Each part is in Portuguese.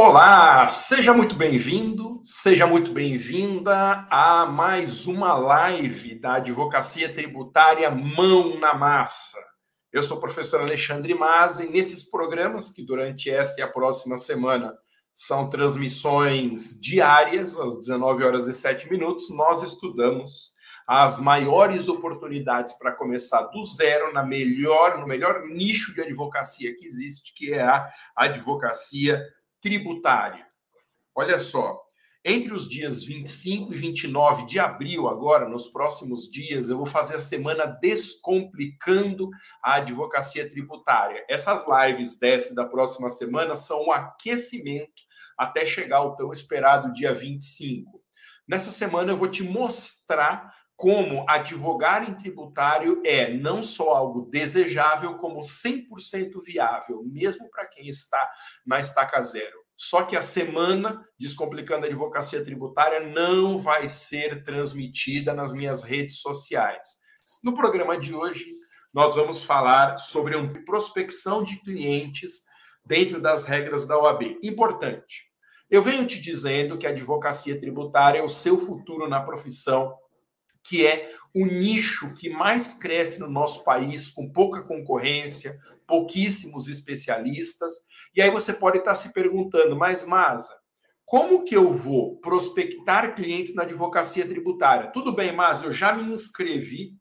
Olá, seja muito bem-vindo, seja muito bem-vinda a mais uma live da Advocacia Tributária Mão na Massa. Eu sou o professor Alexandre Maza e nesses programas, que durante esta e a próxima semana são transmissões diárias, às 19 horas e 7 minutos, nós estudamos as maiores oportunidades para começar do zero na melhor, no melhor nicho de advocacia que existe, que é a advocacia tributária. Olha só, entre os dias 25 e 29 de abril, agora, nos próximos dias, eu vou fazer a semana Descomplicando a Advocacia Tributária. Essas lives dessa da próxima semana são um aquecimento até chegar ao tão esperado dia 25. Nessa semana eu vou te mostrar como advogar em tributário é não só algo desejável, como 100% viável, mesmo para quem está na estaca zero. Só que a semana Descomplicando a Advocacia Tributária não vai ser transmitida nas minhas redes sociais. No programa de hoje, nós vamos falar sobre uma prospecção de clientes dentro das regras da OAB. Importante. Eu venho te dizendo que a advocacia tributária é o seu futuro na profissão que é o nicho que mais cresce no nosso país, com pouca concorrência, pouquíssimos especialistas. E aí você pode estar se perguntando, mas Masa, como que eu vou prospectar clientes na advocacia tributária? Tudo bem, mas eu já me inscrevi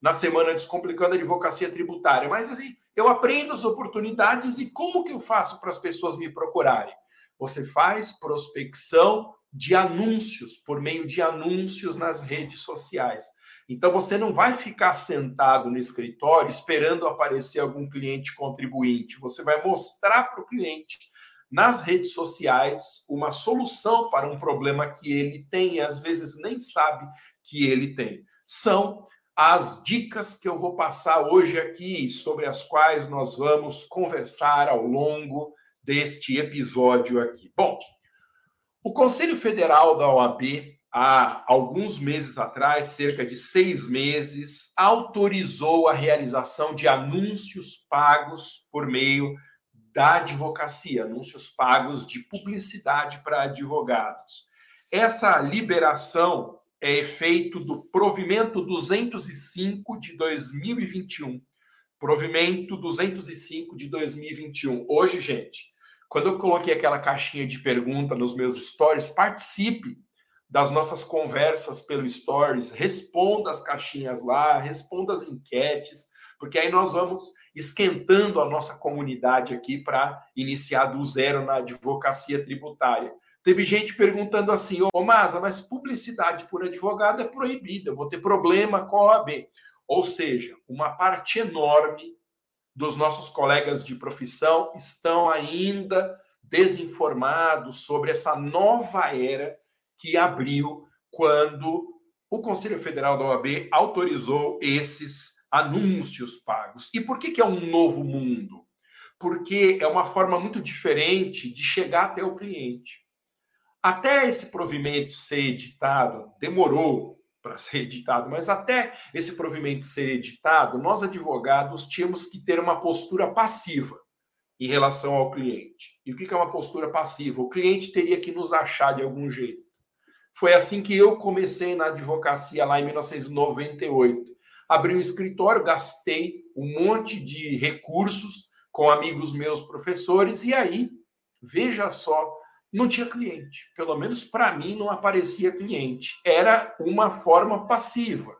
na semana Descomplicando a Advocacia Tributária, mas assim, eu aprendo as oportunidades e como que eu faço para as pessoas me procurarem? Você faz prospecção de anúncios, por meio de anúncios nas redes sociais. Então você não vai ficar sentado no escritório esperando aparecer algum cliente contribuinte. Você vai mostrar para o cliente nas redes sociais uma solução para um problema que ele tem e às vezes nem sabe que ele tem. São as dicas que eu vou passar hoje aqui, sobre as quais nós vamos conversar ao longo deste episódio aqui. Bom, o Conselho Federal da OAB, há alguns meses atrás, cerca de seis meses, autorizou a realização de anúncios pagos por meio da advocacia, anúncios pagos de publicidade para advogados. Essa liberação é efeito do provimento 205 de 2021. Provimento 205 de 2021. Hoje, gente, quando eu coloquei aquela caixinha de pergunta nos meus stories, participe das nossas conversas pelo stories, responda as caixinhas lá, responda as enquetes, porque aí nós vamos esquentando a nossa comunidade aqui para iniciar do zero na advocacia tributária. Teve gente perguntando assim: Ô oh, Masa, mas publicidade por advogado é proibida, eu vou ter problema com a OAB. Ou seja, uma parte enorme dos nossos colegas de profissão estão ainda desinformados sobre essa nova era que abriu quando o Conselho Federal da OAB autorizou esses anúncios pagos. E por que, que é um novo mundo? Porque é uma forma muito diferente de chegar até o cliente. Até esse provimento ser editado, demorou para ser editado, mas até esse provimento ser editado, nós advogados tínhamos que ter uma postura passiva em relação ao cliente. E o que é uma postura passiva? O cliente teria que nos achar de algum jeito. Foi assim que eu comecei na advocacia lá em 1998. Abri um escritório, gastei um monte de recursos com amigos meus professores, e aí, veja só não tinha cliente. Pelo menos para mim não aparecia cliente. Era uma forma passiva.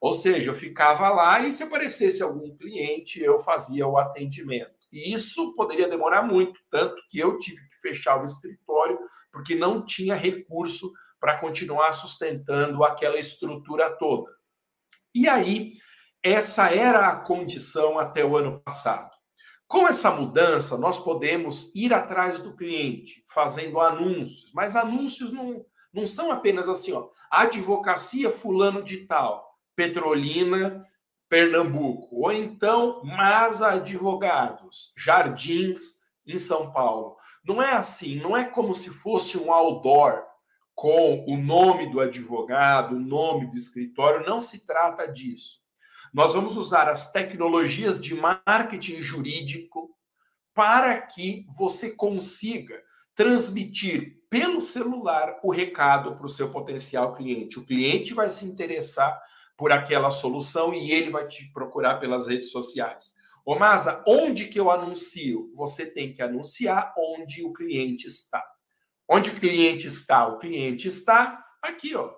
Ou seja, eu ficava lá e se aparecesse algum cliente, eu fazia o atendimento. E isso poderia demorar muito, tanto que eu tive que fechar o escritório porque não tinha recurso para continuar sustentando aquela estrutura toda. E aí, essa era a condição até o ano passado. Com essa mudança, nós podemos ir atrás do cliente, fazendo anúncios, mas anúncios não, não são apenas assim, ó, advocacia fulano de tal, Petrolina, Pernambuco, ou então Masa Advogados, Jardins, em São Paulo. Não é assim, não é como se fosse um outdoor com o nome do advogado, o nome do escritório, não se trata disso. Nós vamos usar as tecnologias de marketing jurídico para que você consiga transmitir pelo celular o recado para o seu potencial cliente. O cliente vai se interessar por aquela solução e ele vai te procurar pelas redes sociais. Ô Masa, onde que eu anuncio? Você tem que anunciar onde o cliente está. Onde o cliente está? O cliente está aqui, ó.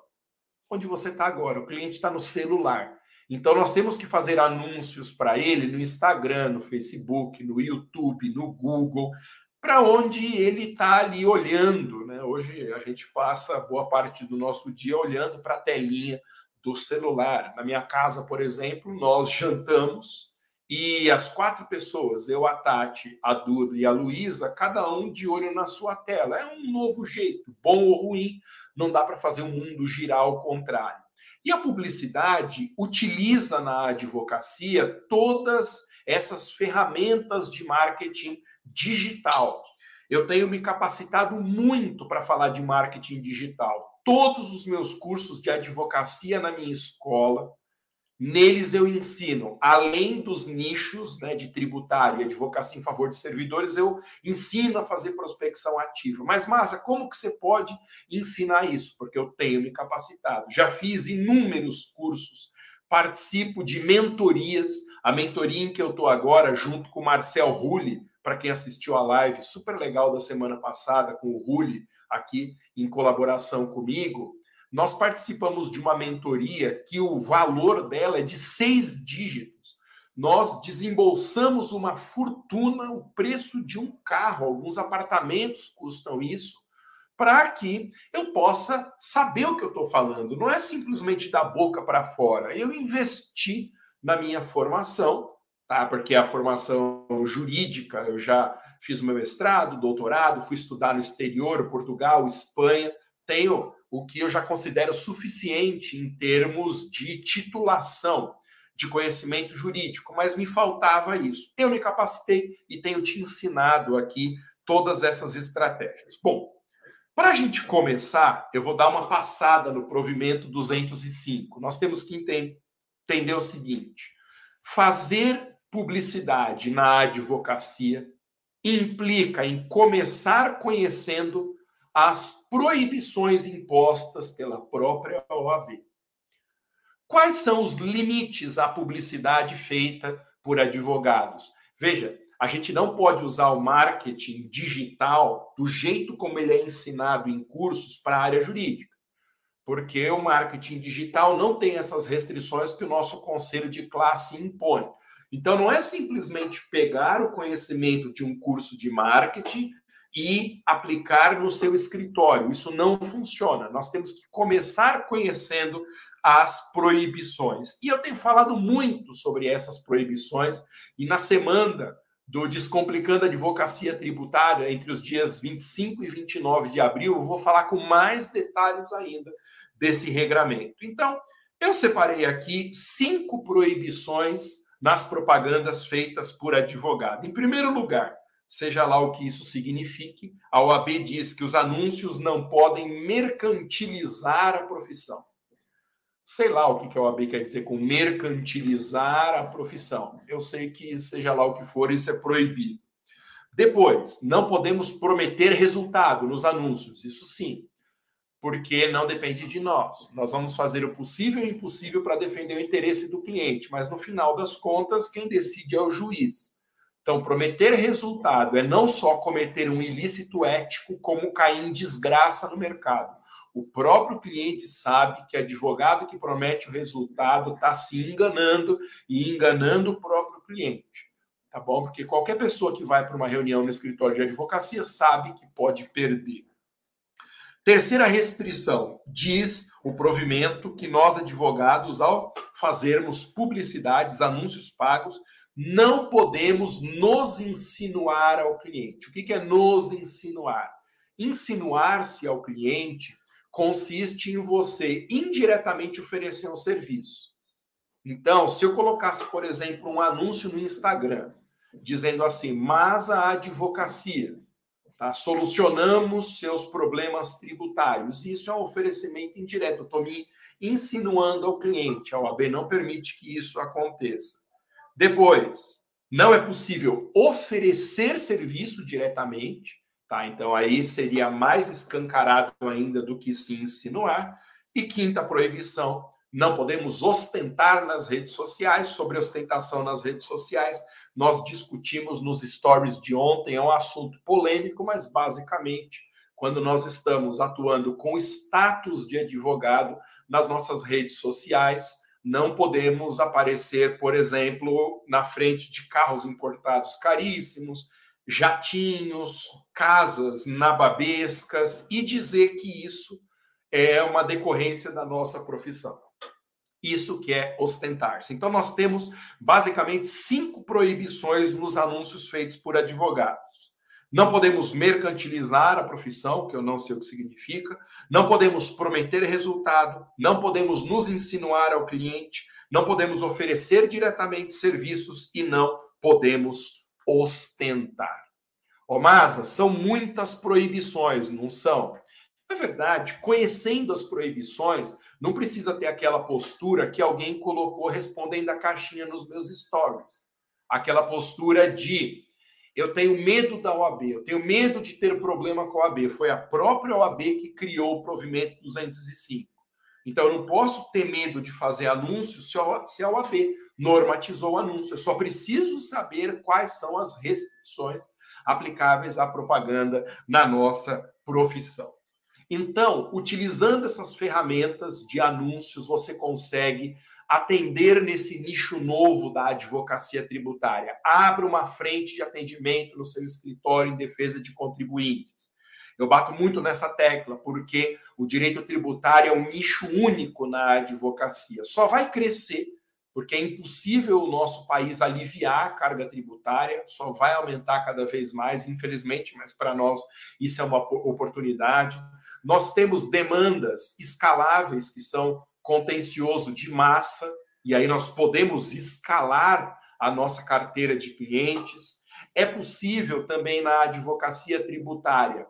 Onde você está agora. O cliente está no celular. Então nós temos que fazer anúncios para ele no Instagram, no Facebook, no YouTube, no Google, para onde ele está ali olhando. Né? Hoje a gente passa boa parte do nosso dia olhando para a telinha do celular. Na minha casa, por exemplo, nós jantamos e as quatro pessoas, eu, a Tati, a Duda e a Luísa, cada um de olho na sua tela. É um novo jeito, bom ou ruim, não dá para fazer o mundo girar ao contrário. E a publicidade utiliza na advocacia todas essas ferramentas de marketing digital. Eu tenho me capacitado muito para falar de marketing digital. Todos os meus cursos de advocacia na minha escola, Neles eu ensino, além dos nichos né, de tributário e advocacia em favor de servidores, eu ensino a fazer prospecção ativa. Mas, Massa, como que você pode ensinar isso? Porque eu tenho me capacitado. Já fiz inúmeros cursos, participo de mentorias. A mentoria em que eu estou agora, junto com o Marcel Rulli, para quem assistiu a live super legal da semana passada com o Rulli aqui em colaboração comigo, nós participamos de uma mentoria que o valor dela é de seis dígitos. Nós desembolsamos uma fortuna, o preço de um carro, alguns apartamentos custam isso, para que eu possa saber o que eu estou falando. Não é simplesmente da boca para fora. Eu investi na minha formação, tá? Porque a formação jurídica, eu já fiz meu mestrado, doutorado, fui estudar no exterior, Portugal, Espanha, tenho o que eu já considero suficiente em termos de titulação, de conhecimento jurídico, mas me faltava isso. Eu me capacitei e tenho te ensinado aqui todas essas estratégias. Bom, para a gente começar, eu vou dar uma passada no provimento 205. Nós temos que entender o seguinte: fazer publicidade na advocacia implica em começar conhecendo as proibições impostas pela própria OAB. Quais são os limites à publicidade feita por advogados? Veja, a gente não pode usar o marketing digital do jeito como ele é ensinado em cursos para a área jurídica, porque o marketing digital não tem essas restrições que o nosso conselho de classe impõe. Então, não é simplesmente pegar o conhecimento de um curso de marketing e aplicar no seu escritório. Isso não funciona. Nós temos que começar conhecendo as proibições. E eu tenho falado muito sobre essas proibições, e na semana do Descomplicando a Advocacia Tributária, entre os dias 25 e 29 de abril, eu vou falar com mais detalhes ainda desse regramento. Então, eu separei aqui cinco proibições nas propagandas feitas por advogado. Em primeiro lugar, seja lá o que isso signifique, a OAB diz que os anúncios não podem mercantilizar a profissão. Sei lá o que a OAB quer dizer com mercantilizar a profissão. Eu sei que, seja lá o que for, isso é proibido. Depois, não podemos prometer resultado nos anúncios, isso sim, porque não depende de nós. Nós vamos fazer o possível e o impossível para defender o interesse do cliente, mas no final das contas, quem decide é o juiz. Então, prometer resultado é não só cometer um ilícito ético, como cair em desgraça no mercado. O próprio cliente sabe que advogado que promete o resultado está se enganando e enganando o próprio cliente. Tá bom? Porque qualquer pessoa que vai para uma reunião no escritório de advocacia sabe que pode perder. Terceira restrição, diz o provimento que nós advogados, ao fazermos publicidades, anúncios pagos, não podemos nos insinuar ao cliente. O que é nos insinuar? Insinuar-se ao cliente consiste em você indiretamente oferecer um serviço. Então, se eu colocasse, por exemplo, um anúncio no Instagram dizendo assim: mas a advocacia, tá? solucionamos seus problemas tributários. Isso é um oferecimento indireto. Estou me insinuando ao cliente. A OAB não permite que isso aconteça. Depois, não é possível oferecer serviço diretamente, Tá? Então aí seria mais escancarado ainda do que se insinuar. E quinta proibição, não podemos ostentar nas redes sociais. Sobre ostentação nas redes sociais, nós discutimos nos stories de ontem, é um assunto polêmico, mas basicamente, quando nós estamos atuando com status de advogado nas nossas redes sociais, não podemos aparecer, por exemplo, na frente de carros importados caríssimos, jatinhos, casas nababescas e dizer que isso é uma decorrência da nossa profissão. Isso que é ostentar-se. Então, nós temos basicamente cinco proibições nos anúncios feitos por advogados. Não podemos mercantilizar a profissão, que eu não sei o que significa. Não podemos prometer resultado. Não podemos nos insinuar ao cliente. Não podemos oferecer diretamente serviços e não podemos ostentar. Ô, Masa, são muitas proibições, não são? Na verdade, conhecendo as proibições, não precisa ter aquela postura que alguém colocou respondendo a caixinha nos meus stories. Aquela postura de eu tenho medo da OAB, eu tenho medo de ter problema com a OAB. Foi a própria OAB que criou o provimento 205. Então, eu não posso ter medo de fazer anúncio se a OAB normatizou o anúncio. Eu só preciso saber quais são as restrições aplicáveis à propaganda na nossa profissão. Então, utilizando essas ferramentas de anúncios, você consegue atender nesse nicho novo da advocacia tributária. Abra uma frente de atendimento no seu escritório em defesa de contribuintes. Eu bato muito nessa tecla, porque o direito tributário é um nicho único na advocacia. Só vai crescer porque é impossível o nosso país aliviar a carga tributária, só vai aumentar cada vez mais, infelizmente, mas para nós isso é uma oportunidade. Nós temos demandas escaláveis que são contencioso de massa, e aí nós podemos escalar a nossa carteira de clientes. É possível também na advocacia tributária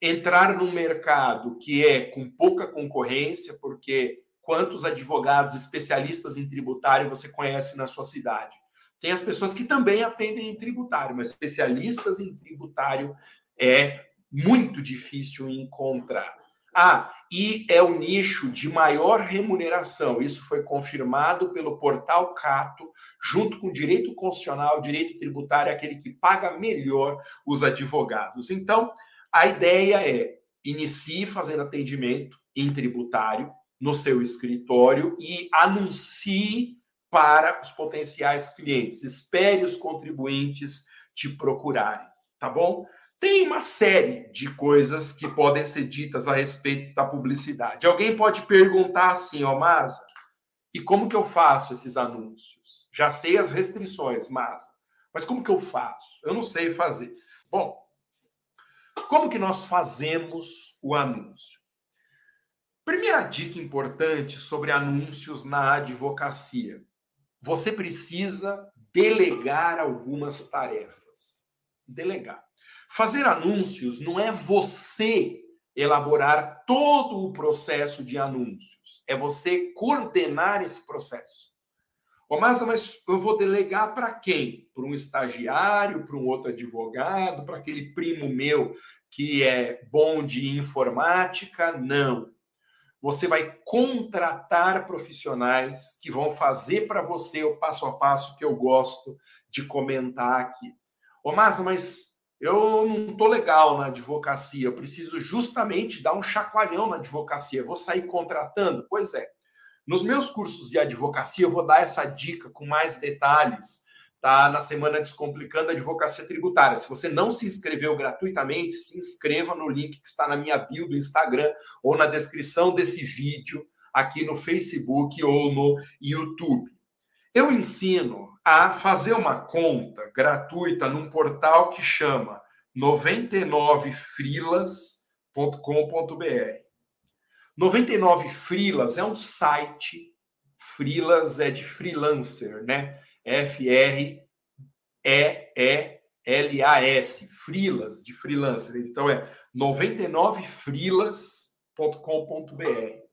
entrar num mercado que é com pouca concorrência, porque quantos advogados especialistas em tributário você conhece na sua cidade? Tem as pessoas que também atendem em tributário, mas especialistas em tributário é muito difícil encontrar. Ah, e é o nicho de maior remuneração. Isso foi confirmado pelo portal Cato, junto com o direito constitucional, direito tributário, é aquele que paga melhor os advogados. Então, a ideia é inicie fazendo atendimento em tributário, no seu escritório e anuncie para os potenciais clientes. Espere os contribuintes te procurarem, tá bom? Tem uma série de coisas que podem ser ditas a respeito da publicidade. Alguém pode perguntar assim, ó, Masa, e como que eu faço esses anúncios? Já sei as restrições, Masa, mas como que eu faço? Eu não sei fazer. Bom, como que nós fazemos o anúncio? Primeira dica importante sobre anúncios na advocacia. Você precisa delegar algumas tarefas. Delegar. Fazer anúncios não é você elaborar todo o processo de anúncios, é você coordenar esse processo. Ô, mas, mas eu vou delegar para quem? Para um estagiário, para um outro advogado, para aquele primo meu que é bom de informática? Não você vai contratar profissionais que vão fazer para você o passo a passo que eu gosto de comentar aqui. Ô, Masa, mas eu não estou legal na advocacia, eu preciso justamente dar um chacoalhão na advocacia, vou sair contratando? Pois é. Nos meus cursos de advocacia, eu vou dar essa dica com mais detalhes tá? Na semana Descomplicando a Advocacia Tributária. Se você não se inscreveu gratuitamente, se inscreva no link que está na minha bio do Instagram ou na descrição desse vídeo aqui no Facebook ou no YouTube. Eu ensino a fazer uma conta gratuita num portal que chama 99frilas.com.br. 99 Frilas é um site, Frilas é de freelancer, né? F-R-E-E-L-A-S, Frilas, de freelancer. Então é 99frilas.com.br.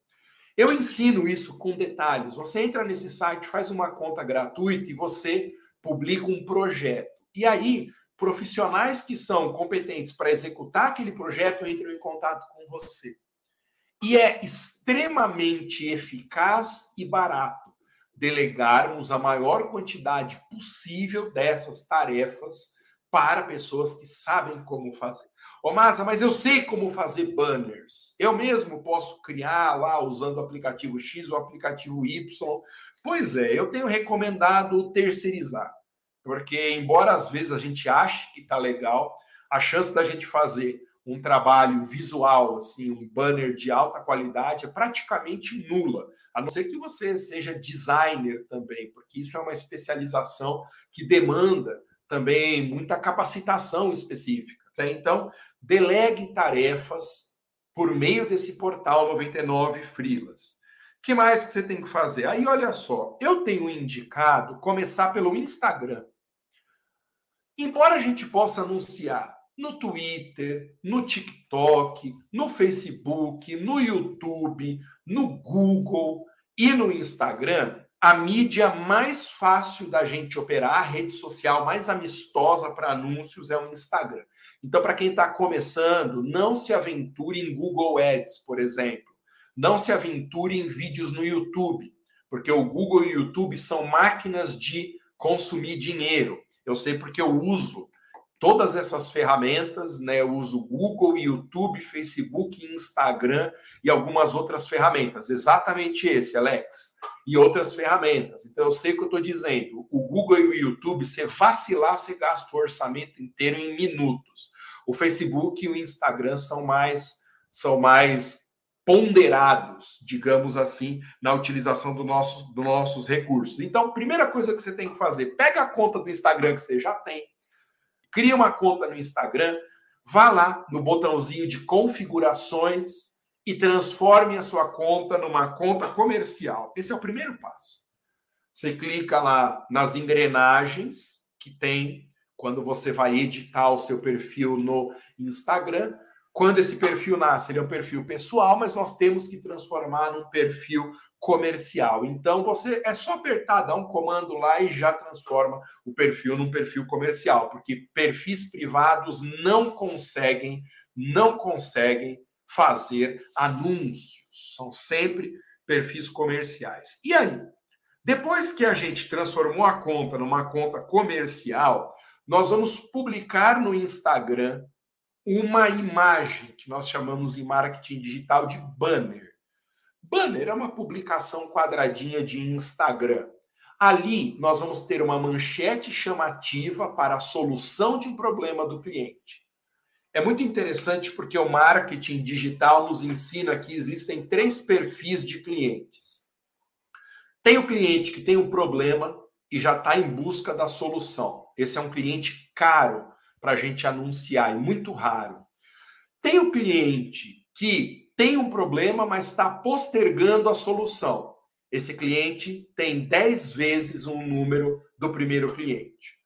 Eu ensino isso com detalhes. Você entra nesse site, faz uma conta gratuita e você publica um projeto. E aí, profissionais que são competentes para executar aquele projeto entram em contato com você. E é extremamente eficaz e barato delegarmos a maior quantidade possível dessas tarefas para pessoas que sabem como fazer. Ô, Massa, mas eu sei como fazer banners. Eu mesmo posso criar lá usando o aplicativo X ou o aplicativo Y. Pois é, eu tenho recomendado terceirizar. Porque, embora às vezes a gente ache que está legal, a chance da gente fazer um trabalho visual, assim, um banner de alta qualidade, é praticamente nula. A não ser que você seja designer também, porque isso é uma especialização que demanda também muita capacitação específica. Né? Então, delegue tarefas por meio desse portal 99 Frilas. O que mais que você tem que fazer? Aí, olha só, eu tenho indicado começar pelo Instagram. Embora a gente possa anunciar no Twitter, no TikTok, no Facebook, no YouTube, no Google e no Instagram, a mídia mais fácil da gente operar, a rede social mais amistosa para anúncios é o Instagram. Então, para quem está começando, não se aventure em Google Ads, por exemplo. Não se aventure em vídeos no YouTube, porque o Google e o YouTube são máquinas de consumir dinheiro. Eu sei porque eu uso todas essas ferramentas, né? Eu uso Google, YouTube, Facebook, Instagram e algumas outras ferramentas. Exatamente esse, Alex. E outras ferramentas. Então eu sei o que eu estou dizendo. O Google e o YouTube, você vacilar, você gasta o orçamento inteiro em minutos. O Facebook e o Instagram são mais são mais ponderados, digamos assim, na utilização do nosso, dos nossos recursos. Então, primeira coisa que você tem que fazer, pega a conta do Instagram que você já tem, cria uma conta no Instagram, vá lá no botãozinho de configurações e transforme a sua conta numa conta comercial. Esse é o primeiro passo. Você clica lá nas engrenagens que tem quando você vai editar o seu perfil no Instagram. Quando esse perfil nasce, ele é um perfil pessoal, mas nós temos que transformar num perfil comercial. Então você é só apertar, dar um comando lá e já transforma o perfil num perfil comercial, porque perfis privados não conseguem, não conseguem fazer anúncios. São sempre perfis comerciais. E aí, depois que a gente transformou a conta numa conta comercial, nós vamos publicar no Instagram uma imagem que nós chamamos em marketing digital de banner. Banner é uma publicação quadradinha de Instagram. Ali nós vamos ter uma manchete chamativa para a solução de um problema do cliente. É muito interessante porque o marketing digital nos ensina que existem três perfis de clientes. Tem o cliente que tem um problema e já está em busca da solução. Esse é um cliente caro para a gente anunciar e muito raro. Tem o cliente que tem um problema, mas está postergando a solução. Esse cliente tem 10 vezes o um número do primeiro cliente.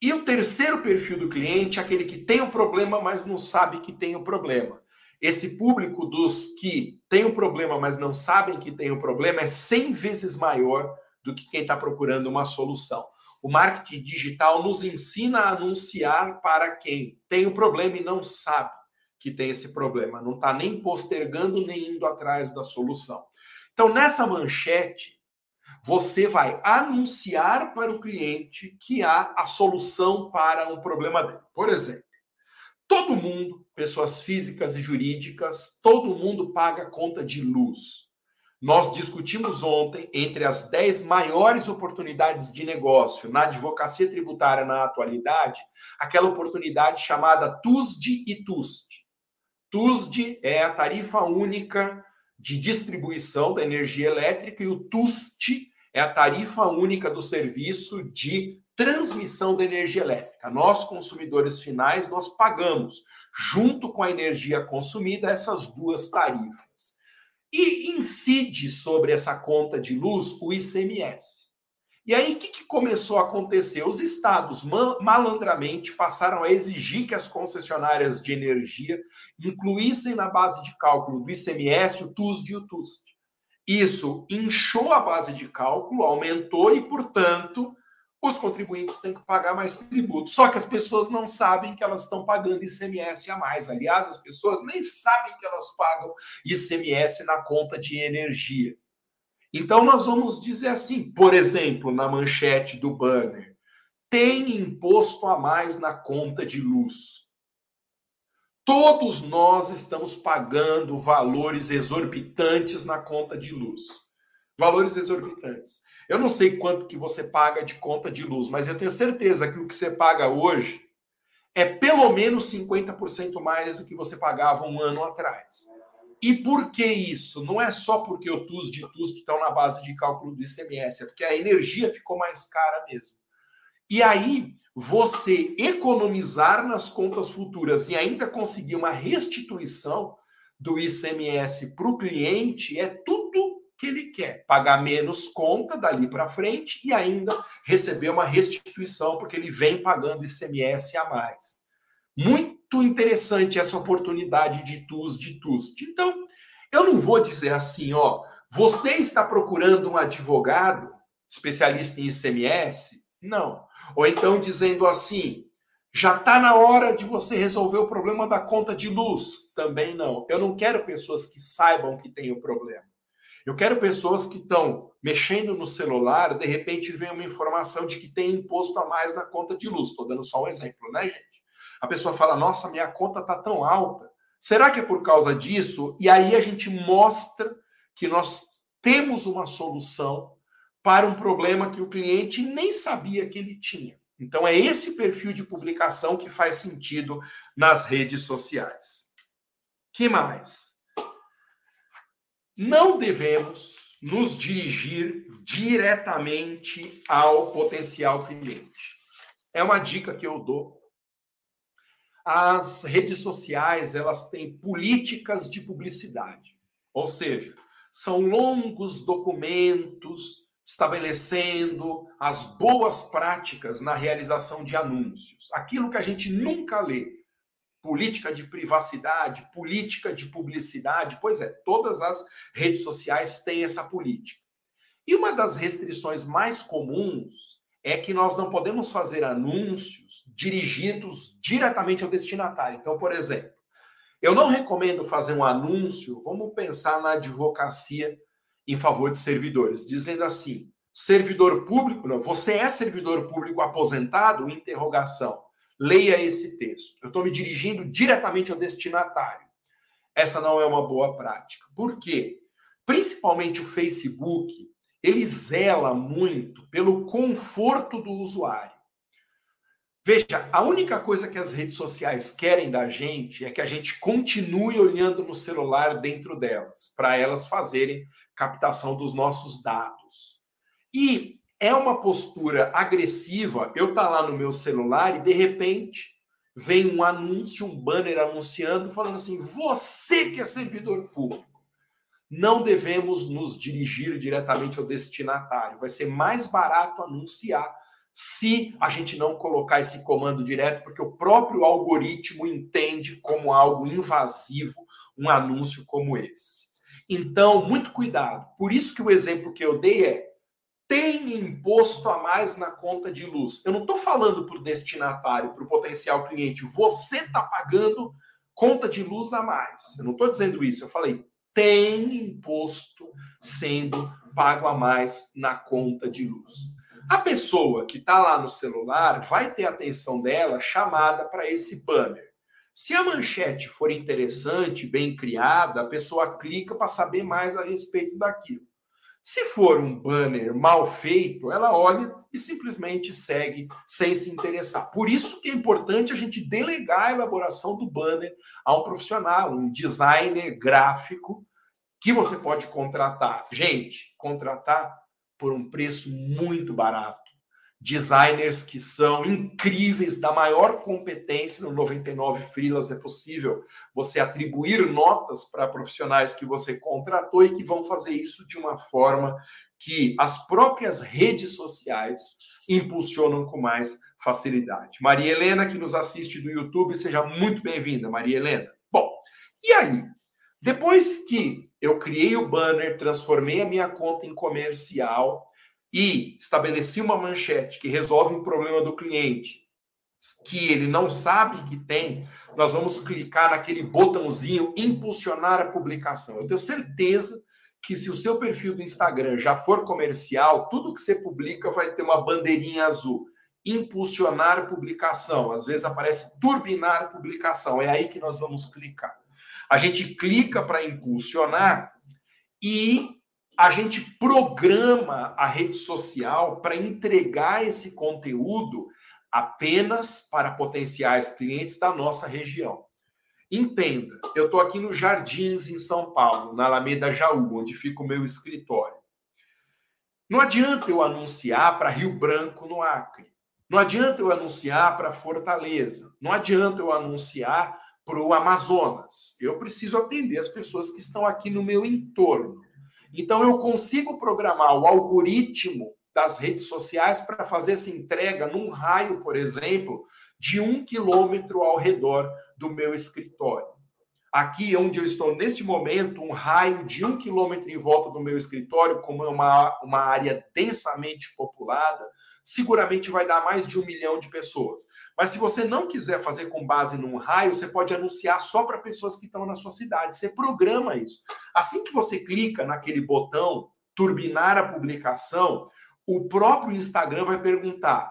E o terceiro perfil do cliente é aquele que tem o um problema, mas não sabe que tem o um problema. Esse público dos que tem o problema, mas não sabem que tem o problema, é 100 vezes maior do que quem está procurando uma solução. O marketing digital nos ensina a anunciar para quem tem o problema e não sabe que tem esse problema, não está nem postergando nem indo atrás da solução. Então, nessa manchete, você vai anunciar para o cliente que há a solução para um problema dele. Por exemplo, todo mundo, pessoas físicas e jurídicas, todo mundo paga conta de luz. Nós discutimos ontem entre as 10 maiores oportunidades de negócio na advocacia tributária na atualidade, aquela oportunidade chamada TUSD e TUST. TUSD é a tarifa única de distribuição da energia elétrica e o TUST é a tarifa única do serviço de transmissão da energia elétrica. Nós, consumidores finais, nós pagamos, junto com a energia consumida, essas duas tarifas. E incide sobre essa conta de luz o ICMS. E aí, o que, que, começou a acontecer? Os estados malandramente passaram a exigir que as concessionárias de energia incluíssem na base de cálculo do ICMS o TUSD e o TUST. Isso inchou a base de cálculo, aumentou e, portanto, os contribuintes têm que pagar mais tributo. Só que as pessoas não sabem que elas estão pagando ICMS a mais. Aliás, as pessoas nem sabem que elas pagam ICMS na conta de energia. Então, nós vamos dizer assim, por exemplo, na manchete do banner: tem imposto a mais na conta de luz. Todos nós estamos pagando valores exorbitantes na conta de luz. Valores exorbitantes. Eu não sei quanto que você paga de conta de luz, mas eu tenho certeza que o que você paga hoje é pelo menos 50% mais do que você pagava um ano atrás. E por que isso? Não é só porque o TUS de TUS que estão na base de cálculo do ICMS, é porque a energia ficou mais cara mesmo. E aí, você economizar nas contas futuras e ainda conseguir uma restituição do ICMS para o cliente é tudo que ele quer. Pagar menos conta dali para frente e ainda receber uma restituição, porque ele vem pagando ICMS a mais. Muito interessante essa oportunidade de TUS de TUS. Então, eu não vou dizer assim, ó, você está procurando um advogado especialista em ICMS? Não. Ou então dizendo assim, já está na hora de você resolver o problema da conta de luz. Também não. Eu não quero pessoas que saibam que tem o problema. Eu quero pessoas que estão mexendo no celular, de repente vem uma informação de que tem imposto a mais na conta de luz. Estou dando só um exemplo, né, gente? A pessoa fala: Nossa, minha conta está tão alta. Será que é por causa disso? E aí a gente mostra que nós temos uma solução para um problema que o cliente nem sabia que ele tinha. Então, é esse perfil de publicação que faz sentido nas redes sociais. Que mais? Não devemos nos dirigir diretamente ao potencial cliente. É uma dica que eu dou. As redes sociais, elas têm políticas de publicidade. Ou seja, são longos documentos estabelecendo as boas práticas na realização de anúncios. Aquilo que a gente nunca lê. Política de privacidade, política de publicidade. Pois é, todas as redes sociais têm essa política. E uma das restrições mais comuns é que nós não podemos fazer anúncios dirigidos diretamente ao destinatário. Então, por exemplo, eu não recomendo fazer um anúncio, vamos pensar na advocacia em favor de servidores, dizendo assim: servidor público, não, você é servidor público aposentado? Interrogação. Leia esse texto. Eu estou me dirigindo diretamente ao destinatário. Essa não é uma boa prática. Por quê? Principalmente o Facebook, ele zela muito pelo conforto do usuário. Veja, a única coisa que as redes sociais querem da gente é que a gente continue olhando no celular dentro delas, para elas fazerem captação dos nossos dados. E é uma postura agressiva eu tá lá no meu celular e de repente vem um anúncio, um banner anunciando, falando assim: você que é servidor público. Não devemos nos dirigir diretamente ao destinatário. Vai ser mais barato anunciar se a gente não colocar esse comando direto, porque o próprio algoritmo entende como algo invasivo um anúncio como esse. Então, muito cuidado. Por isso que o exemplo que eu dei é tem imposto a mais na conta de luz. Eu não estou falando para o destinatário, para o potencial cliente, você está pagando conta de luz a mais. Eu não estou dizendo isso. Eu falei tem imposto sendo pago a mais na conta de luz. A pessoa que está lá no celular vai ter a atenção dela chamada para esse banner. Se a manchete for interessante, bem criada, a pessoa clica para saber mais a respeito daquilo. Se for um banner mal feito, ela olha e simplesmente segue sem se interessar. Por isso que é importante a gente delegar a elaboração do banner a um profissional, um designer gráfico que você pode contratar. Gente, contratar por um preço muito barato designers que são incríveis, da maior competência. No 99 Freelas é possível você atribuir notas para profissionais que você contratou e que vão fazer isso de uma forma que as próprias redes sociais impulsionam com mais facilidade. Maria Helena, que nos assiste do YouTube, seja muito bem-vinda, Maria Helena. Bom, e aí? Depois que eu criei o banner, transformei a minha conta em comercial, e estabeleci uma manchete que resolve um problema do cliente que ele não sabe que tem, nós vamos clicar naquele botãozinho impulsionar a publicação. Eu tenho certeza que se o seu perfil do Instagram já for comercial, tudo que você publica vai ter uma bandeirinha azul. Impulsionar publicação. Às vezes aparece turbinar publicação. É aí que nós vamos clicar. A gente clica para impulsionar e a gente programa a rede social para entregar esse conteúdo apenas para potenciais clientes da nossa região. Entenda, eu estou aqui no Jardins, em São Paulo, na Alameda Jaú, onde fica o meu escritório. Não adianta eu anunciar para Rio Branco, no Acre. Não adianta eu anunciar para Fortaleza. Não adianta eu anunciar para o Amazonas. Eu preciso atender as pessoas que estão aqui no meu entorno. Então, eu consigo programar o algoritmo das redes sociais para fazer essa entrega num raio, por exemplo, de um quilômetro ao redor do meu escritório. Aqui onde eu estou neste momento, um raio de um quilômetro em volta do meu escritório, como é uma, uma área densamente populada, seguramente vai dar mais de um milhão de pessoas. Mas se você não quiser fazer com base num raio, você pode anunciar só para pessoas que estão na sua cidade. Você programa isso. Assim que você clica naquele botão turbinar a publicação, o próprio Instagram vai perguntar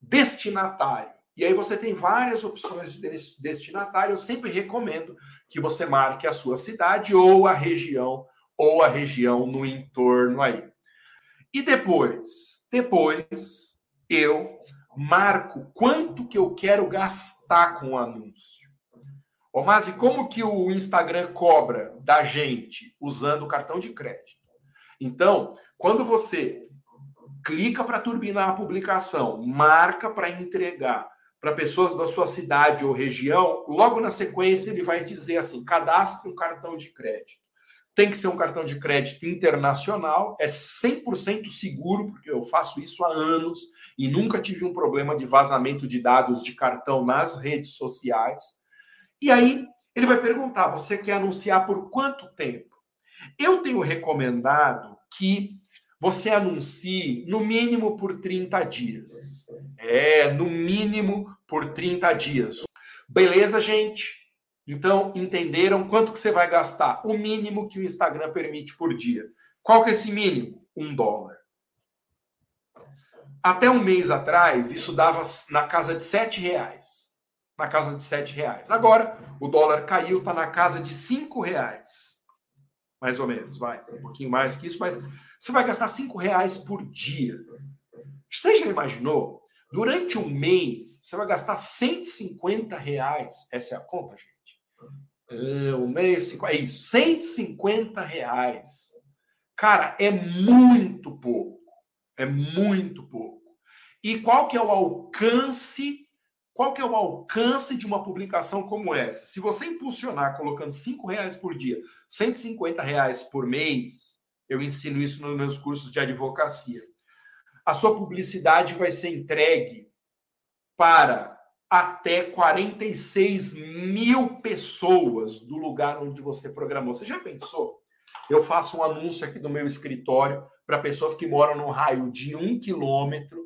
destinatário. E aí você tem várias opções de destinatário. Eu sempre recomendo que você marque a sua cidade ou a região ou a região no entorno aí. E depois, depois eu marco quanto que eu quero gastar com o anúncio. Ô, mas como que o Instagram cobra da gente usando o cartão de crédito? Então, quando você clica para turbinar a publicação, marca para entregar para pessoas da sua cidade ou região, logo na sequência ele vai dizer assim: cadastre um cartão de crédito. Tem que ser um cartão de crédito internacional, é 100% seguro, porque eu faço isso há anos e nunca tive um problema de vazamento de dados de cartão nas redes sociais. E aí ele vai perguntar: você quer anunciar por quanto tempo? Eu tenho recomendado que você anuncie no mínimo por 30 dias. É, no mínimo por 30 dias. Beleza, gente? Então, entenderam quanto que você vai gastar? O mínimo que o Instagram permite por dia. Qual que é esse mínimo? Um dólar. Até um mês atrás, isso dava na casa de sete reais. Na casa de sete reais. Agora, o dólar caiu, está na casa de cinco reais. Mais ou menos, vai. Um pouquinho mais que isso, mas você vai gastar cinco reais por dia. Você já imaginou? Durante um mês, você vai gastar 150 reais. Essa é a conta, gente? É, um mês, é isso. 150 reais. Cara, é muito pouco. É muito pouco. E qual que é o alcance qual que é o alcance de uma publicação como essa? Se você impulsionar colocando cinco reais por dia, 150 reais por mês, eu ensino isso nos meus cursos de advocacia. A sua publicidade vai ser entregue para até 46 mil pessoas do lugar onde você programou. Você já pensou? Eu faço um anúncio aqui no meu escritório para pessoas que moram no raio de um quilômetro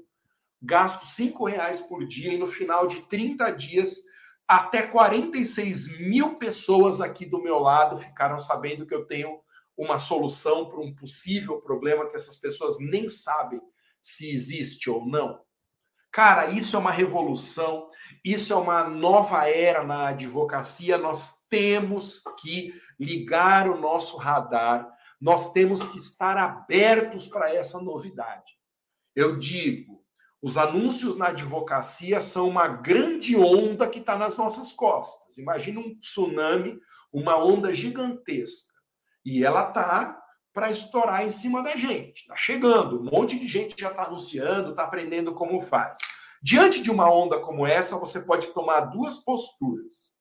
gasto cinco reais por dia e no final de 30 dias, até 46 mil pessoas aqui do meu lado ficaram sabendo que eu tenho uma solução para um possível problema que essas pessoas nem sabem se existe ou não. Cara, isso é uma revolução, isso é uma nova era na advocacia. Nós temos que ligar o nosso radar, nós temos que estar abertos para essa novidade. Eu digo, os anúncios na advocacia são uma grande onda que está nas nossas costas. Imagina um tsunami, uma onda gigantesca. E ela está para estourar em cima da gente. Está chegando. Um monte de gente já está anunciando, está aprendendo como faz. Diante de uma onda como essa, você pode tomar duas posturas.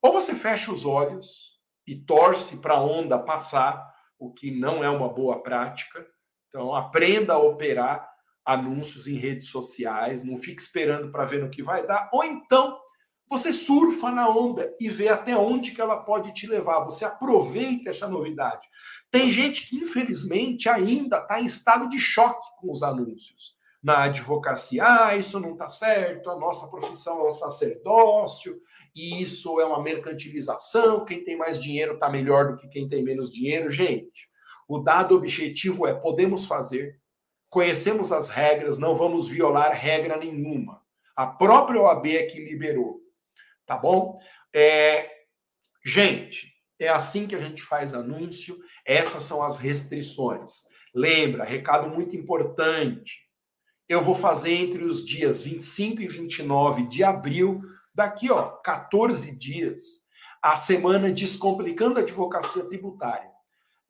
Ou você fecha os olhos e torce para a onda passar, o que não é uma boa prática. Então, aprenda a operar anúncios em redes sociais, não fique esperando para ver no que vai dar, ou então Você surfa na onda e vê até onde que ela pode te levar. Você aproveita essa novidade. Tem gente que, infelizmente, ainda está em estado de choque com os anúncios. Na advocacia, ah, isso não está certo, a nossa profissão é o sacerdócio, e isso é uma mercantilização, quem tem mais dinheiro está melhor do que quem tem menos dinheiro. Gente, o dado objetivo é: podemos fazer, conhecemos as regras, não vamos violar regra nenhuma. A própria OAB é que liberou. Tá bom? É... Gente, é assim que a gente faz anúncio, essas são as restrições. Lembra, recado muito importante. Eu vou fazer entre os dias 25 e 29 de abril daqui, ó, 14 dias, a semana Descomplicando a Advocacia Tributária.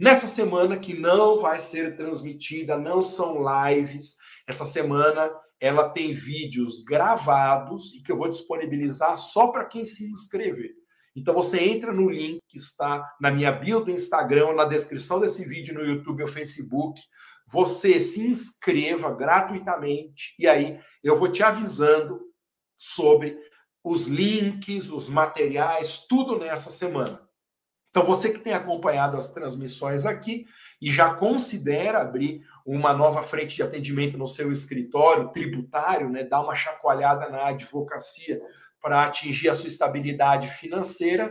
Nessa semana que não vai ser transmitida, não são lives, essa semana ela tem vídeos gravados e que eu vou disponibilizar só para quem se inscrever. Então você entra no link que está na minha bio do Instagram, na descrição desse vídeo no YouTube ou Facebook. Você se inscreva gratuitamente e aí eu vou te avisando sobre os links, os materiais, tudo nessa semana. Então, você que tem acompanhado as transmissões aqui e já considera abrir uma nova frente de atendimento no seu escritório tributário, né, dar uma chacoalhada na advocacia para atingir a sua estabilidade financeira,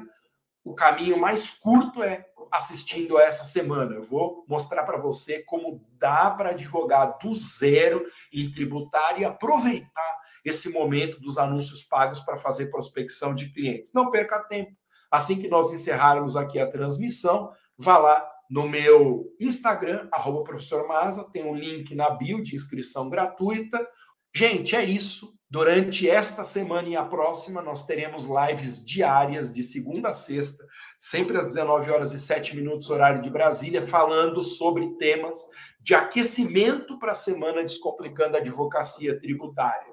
o caminho mais curto é assistindo essa semana. Eu vou mostrar para você como dá para advogar do zero em tributário e aproveitar esse momento dos anúncios pagos para fazer prospecção de clientes. Não perca tempo. Assim que nós encerrarmos aqui a transmissão, vá lá no meu Instagram, arroba professor Maza, tem um link na bio de inscrição gratuita. Gente, é isso. Durante esta semana e a próxima, nós teremos lives diárias de segunda a sexta, sempre às 19 horas e 7 minutos, horário de Brasília, falando sobre temas de aquecimento para a semana Descomplicando a Advocacia Tributária.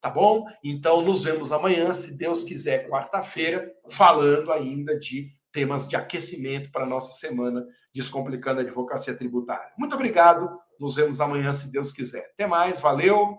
Tá bom? Então, nos vemos amanhã, se Deus quiser, quarta-feira, falando ainda de temas de aquecimento para a nossa semana Descomplicando a Advocacia Tributária. Muito obrigado. Nos vemos amanhã, se Deus quiser. Até mais. Valeu.